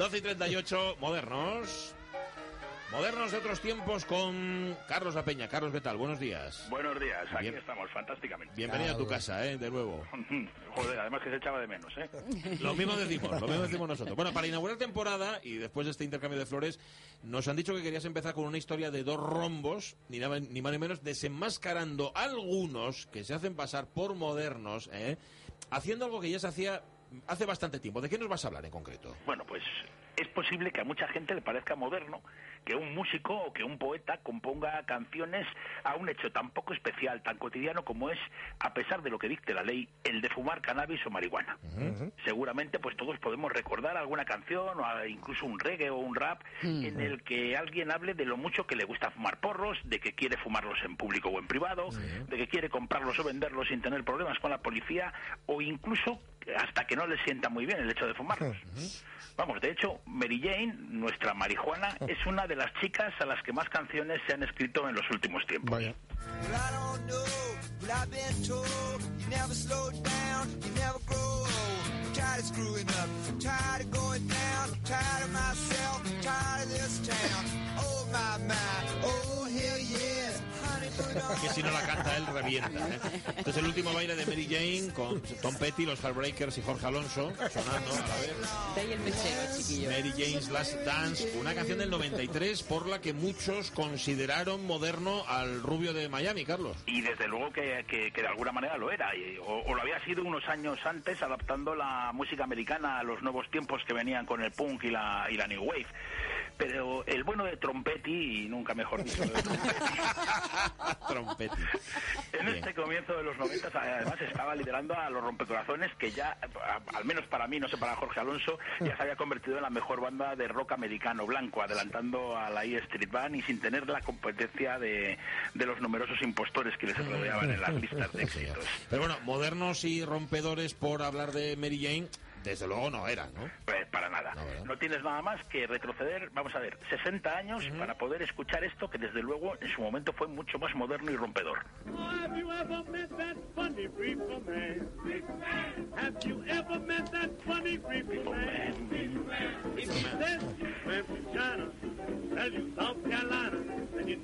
12 y 38, modernos. Modernos de otros tiempos con Carlos La Peña. Carlos, ¿qué tal? Buenos días. Buenos días, aquí Bien. estamos, fantásticamente. Bienvenido a tu casa, ¿eh? De nuevo. Joder, además que se echaba de menos, ¿eh? Lo mismo decimos, lo mismo decimos nosotros. Bueno, para inaugurar temporada y después de este intercambio de flores, nos han dicho que querías empezar con una historia de dos rombos, ni, nada- ni más ni menos, desenmascarando a algunos que se hacen pasar por modernos, ¿eh? Haciendo algo que ya se hacía hace bastante tiempo. ¿De qué nos vas a hablar en concreto? Bueno, pues es posible que a mucha gente le parezca moderno que un músico o que un poeta componga canciones a un hecho tan poco especial, tan cotidiano como es, a pesar de lo que dicte la ley, el de fumar cannabis o marihuana. Seguramente pues todos podemos recordar alguna canción o a- incluso un reggae o un rap en el que alguien hable de lo mucho que le gusta fumar porros, de que quiere fumarlos en público o en privado, de que quiere comprarlos o venderlos sin tener problemas con la policía o incluso hasta que no le sienta muy bien el hecho de fumarlos. Vamos, de hecho, Mary Jane, nuestra marihuana, es una de las chicas a las que más canciones se han escrito en los últimos tiempos. Well, si no la canta él revienta. ¿eh? Este es el último baile de Mary Jane con Tom Petty, los Heartbreakers y Jorge Alonso sonando a la vez. De ahí el mechero, chiquillo. Mary Jane's Last Dance, una canción del 93 por la que muchos consideraron moderno al rubio de Miami, Carlos. Y desde luego que, que- que de alguna manera lo era, y- o, o lo había sido unos años antes, adaptando la música americana a los nuevos tiempos que venían con el punk y la, y la new wave. Pero el bueno de Trompetti, y nunca mejor dicho, de Trompetti, Trompetti. en Bien. este comienzo de los 90 además estaba liderando a los rompecorazones que ya, a- al menos para mí, no sé para Jorge Alonso, ya se había convertido en la mejor banda de rock americano blanco, adelantando a la E Street Band y sin tener la competencia de, de los numerosos impostores que les rodeaban en las listas de éxitos. Pero bueno, modernos y rompedores por hablar de Mary Jane, desde luego no eran, ¿no? Pues para nada. No tienes nada más que retroceder, vamos a ver, 60 años para poder escuchar esto que desde luego en su momento fue mucho más moderno y rompedor. The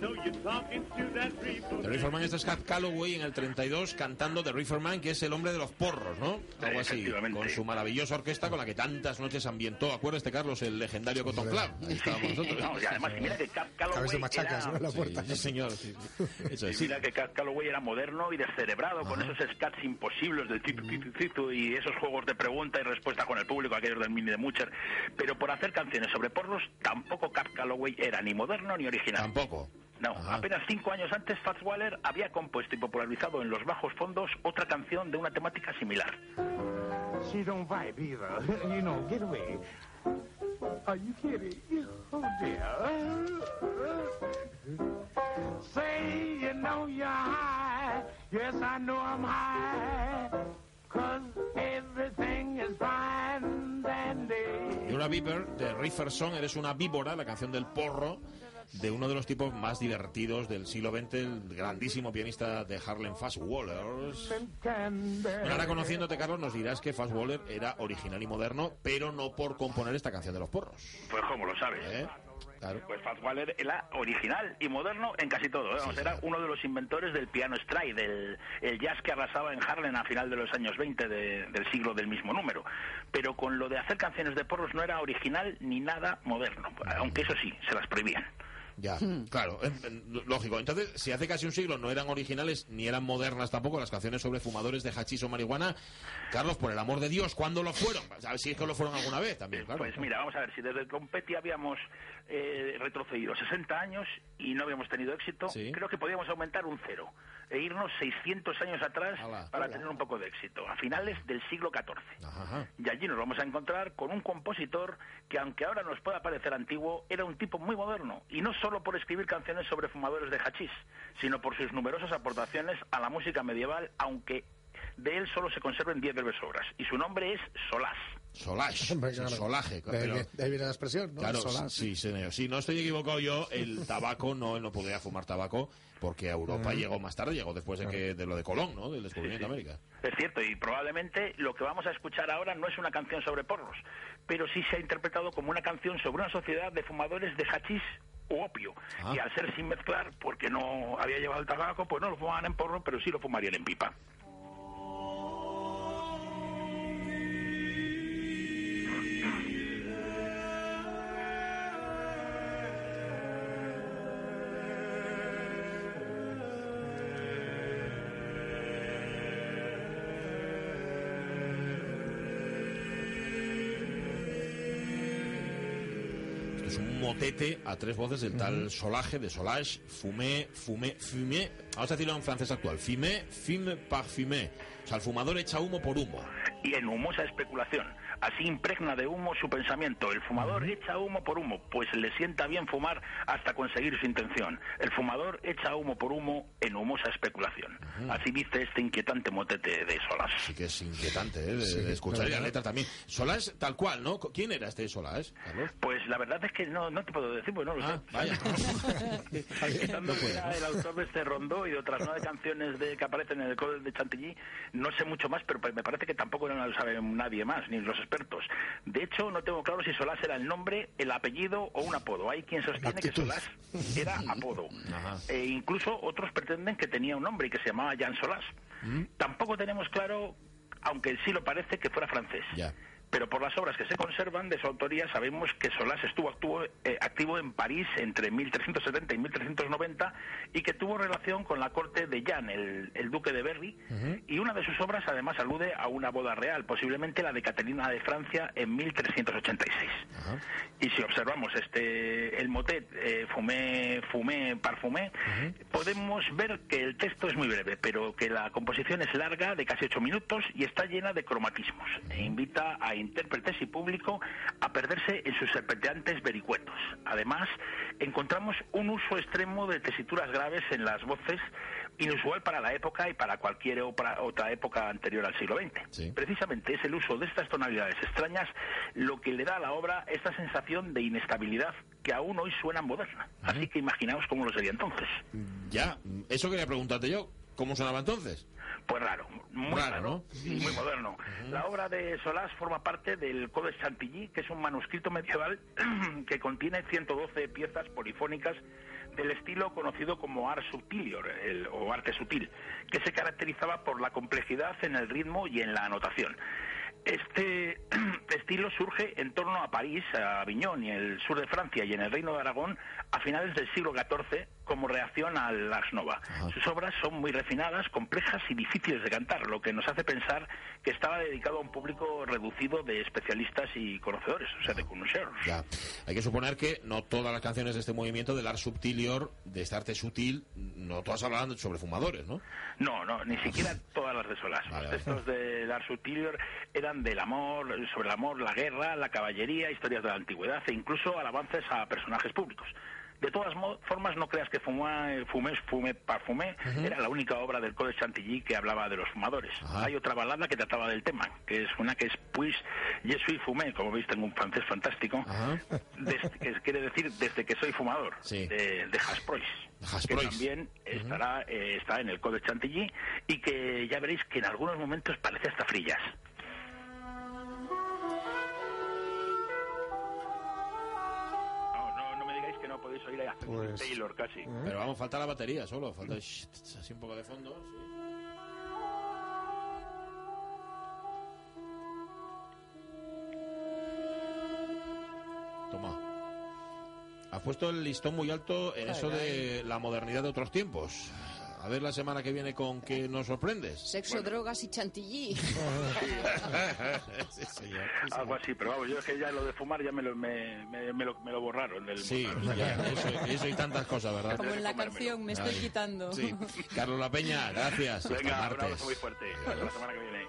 man. Reefer Man este es Cab Calloway en el 32 cantando The Reefer Man, que es el hombre de los porros, ¿no? Algo así, con su maravillosa orquesta con la que tantas noches ambientó, acuérdate Carlos, el legendario Cotton Club. Ahí estábamos nosotros. No, y además, y mira que Cap Calloway de machacas, era- ¿no? En la puerta. Sí, sí, señor. sí, sí. Eso es, sí. Mira que Cap Calloway era moderno y descerebrado, con esos scats imposibles del titu, titu, titu, y esos juegos de pregunta y respuesta con el público, aquellos del mini de Mucher. Pero por hacer canciones sobre porros, tampoco Cap Calloway era ni moderno ni original. Tampoco. No, Ajá. apenas cinco años antes, Fats Waller había compuesto y popularizado en los bajos fondos otra canción de una temática similar. She don't vibe either. You know, get away. Are you kidding? Oh, dear. Say you know you're high. Yes, I know I'm high. Cause everything is fine dandy. You're a Beaver, de Reefer Song, eres una víbora, la canción del porro, de uno de los tipos más divertidos del siglo XX, el grandísimo pianista de Harlem, Fast Wallers. Bueno, ahora conociéndote, Carlos, nos dirás que Fast Waller era original y moderno, pero no por componer esta canción de los porros. Pues como lo sabes. ¿Eh? Claro. Pues Fats Waller era original y moderno en casi todo. ¿eh? Era uno de los inventores del piano stride, del el jazz que arrasaba en Harlem a final de los años 20 de- del siglo del mismo número. Pero con lo de hacer canciones de porros no era original ni nada moderno, aunque eso sí, se las prohibían. Ya, claro, en- en- lógico. Entonces, si hace casi un siglo no eran originales ni eran modernas tampoco las canciones sobre fumadores de hachís o marihuana, Carlos, por el amor de Dios, ¿cuándo lo fueron? A ver si es que lo fueron alguna vez también, claro. Pues mira, vamos a ver, si desde el Competi habíamos eh, retrocedido 60 años y no habíamos tenido éxito, Sí. creo que podíamos aumentar un cero e irnos 600 años atrás para tener un poco de éxito, a finales del siglo XIV. Ajá, ajá. Y allí nos vamos a encontrar con un compositor que, aunque ahora nos pueda parecer antiguo, era un tipo muy moderno. Y no solo por escribir canciones sobre fumadores de hachís, sino por sus numerosas aportaciones a la música medieval, aunque de él solo se conserven 10 breves obras. Y su nombre es Solás. Solage, claro. solaje. De, pero- de- de ahí viene la expresión, ¿no? Claro, Solás. sí, señor. Si no estoy equivocado yo, el tabaco no, él no podía fumar tabaco porque a Europa llegó más tarde, llegó después de que de lo de Colón, ¿no? Del descubrimiento de América. Es cierto, y probablemente lo que vamos a escuchar ahora no es una canción sobre porros, pero sí se ha interpretado como una canción sobre una sociedad de fumadores de hachís u opio. Ah. Y al ser sin mezclar, porque no había llevado el tabaco, pues no lo fumaban en porro, pero sí lo fumarían en pipa. Motete a tres voces del tal Solaje, de Solage, Fumé, Fumé, Fumé. Vamos a decirlo en francés actual. Fumé, fume, parfumé. O sea, el fumador echa humo por humo. y en humosa especulación. Así impregna de humo su pensamiento. El fumador echa humo por humo, pues le sienta bien fumar hasta conseguir su intención. El fumador echa humo por humo en humosa especulación. Así dice este inquietante motete de Solas. Sí que es inquietante, ¿eh? De, Sí, de escuchar la letra también. Solage, tal cual, ¿no? ¿Quién era este Solage, Carlos? Pues la verdad es que no, no te puedo decir, pues no lo Ah, sé. vaya. Era el autor de este rondó y de otras nueve canciones de, que aparecen en el Código de Chantilly, no sé mucho más, pero me parece que tampoco lo sabe nadie más, ni los expertos. De hecho, no tengo claro si Solás era el nombre, el apellido o un apodo. Hay quien sostiene que. Solás era apodo. Ajá. E incluso otros pretenden que tenía un nombre y que se llamaba Jean Solás. ¿Mm? Tampoco tenemos claro, aunque sí lo parece, que fuera francés. Ya. Pero por las obras que se conservan de su autoría sabemos que Solás estuvo activo, eh, activo en París entre 1370 y 1390 y que tuvo relación con la corte de Jean, el, el duque de Berry, y una de sus obras además alude a una boda real, posiblemente la de Caterina de Francia en 1386. Ajá. Y si observamos este el motet eh, fumé, fumé, parfumé, podemos ver que el texto es muy breve, pero que la composición es larga, de casi ocho minutos, y está llena de cromatismos. E invita a intérpretes y público a perderse en sus serpenteantes vericuetos. Además, encontramos un uso extremo de tesituras graves en las voces, inusual para la época y para cualquier otra época anterior al siglo XX. Sí. Precisamente es el uso de estas tonalidades extrañas lo que le da a la obra esta sensación de inestabilidad que aún hoy suena moderna. Así que imaginaos cómo lo sería entonces. Ya, eso quería preguntarte yo. ¿Cómo sonaba entonces? Pues raro, muy Raro, raro, ¿no? y muy moderno. La obra de Solás forma parte del Codex Chantilly, que es un manuscrito medieval que contiene 112 piezas polifónicas del estilo conocido como art subtilior el- o arte sutil, que se caracterizaba por la complejidad en el ritmo y en la anotación. Este estilo surge en torno a París, a Aviñón y el sur de Francia y en el Reino de Aragón a finales del siglo XIV como reacción al Ars Nova. Sus obras son muy refinadas, complejas y difíciles de cantar, lo que nos hace pensar que estaba dedicado a un público reducido de especialistas y conocedores, o sea, de connoisseurs. Ya. Hay que suponer que no todas las canciones de este movimiento del art subtilior, de este arte sutil, no todas hablan sobre fumadores, ¿no? No, no, ni siquiera todas las de. Vale, Los vale. textos de Lars Utilior eran del amor, sobre el amor, la guerra, la caballería, historias de la antigüedad e incluso alabanzas a personajes públicos. De todas formas, no creas que Fumé, Fumé, Fumé, Parfumé era la única obra del Código Chantilly que hablaba de los fumadores. Hay otra balada que trataba del tema, que es una que es Puis je suis fumé, como veis tengo un francés fantástico, que quiere decir desde que soy fumador, Sí. de, de Hasprois, que también estará eh, está en el Código Chantilly y que ya veréis que en algunos momentos parece hasta frillas. Pues- Taylor casi. Pero vamos, falta la batería solo, falta shh, así un poco de fondo. sí. Toma. Haz puesto el listón muy alto en eso de la modernidad de otros tiempos. A ver la semana que viene con qué nos sorprendes. Sexo, drogas y chantilly. Sí, señor, sí, Algo así, pero vamos, yo es que ya lo de fumar ya me lo, me, me, me lo, me lo borraron. Del Sí, borraron. ya, eso, eso y tantas cosas, ¿verdad? Como en la canción, me estoy Ay. quitando. Sí. Carlos La Peña, gracias. Hasta Venga, un abrazo muy fuerte. Hasta la semana que viene.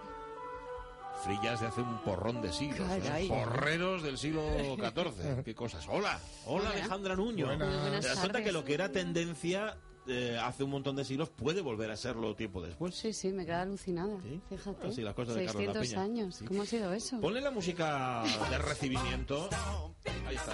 Frillas de hace un porrón de siglos. ¿eh? Caray. Porreros del siglo XIV. Qué cosas. Hola. Hola, Alejandra Nuño. Buenas Te das cuenta que lo que era tendencia eh, hace un montón de siglos puede volver a serlo tiempo después. Sí, sí, me queda alucinada. Sí. Fíjate. Así las cosas de Carlos La 600 Peña. años. Sí. ¿Cómo ha sido eso? Ponle la música de recibimiento. Ahí está.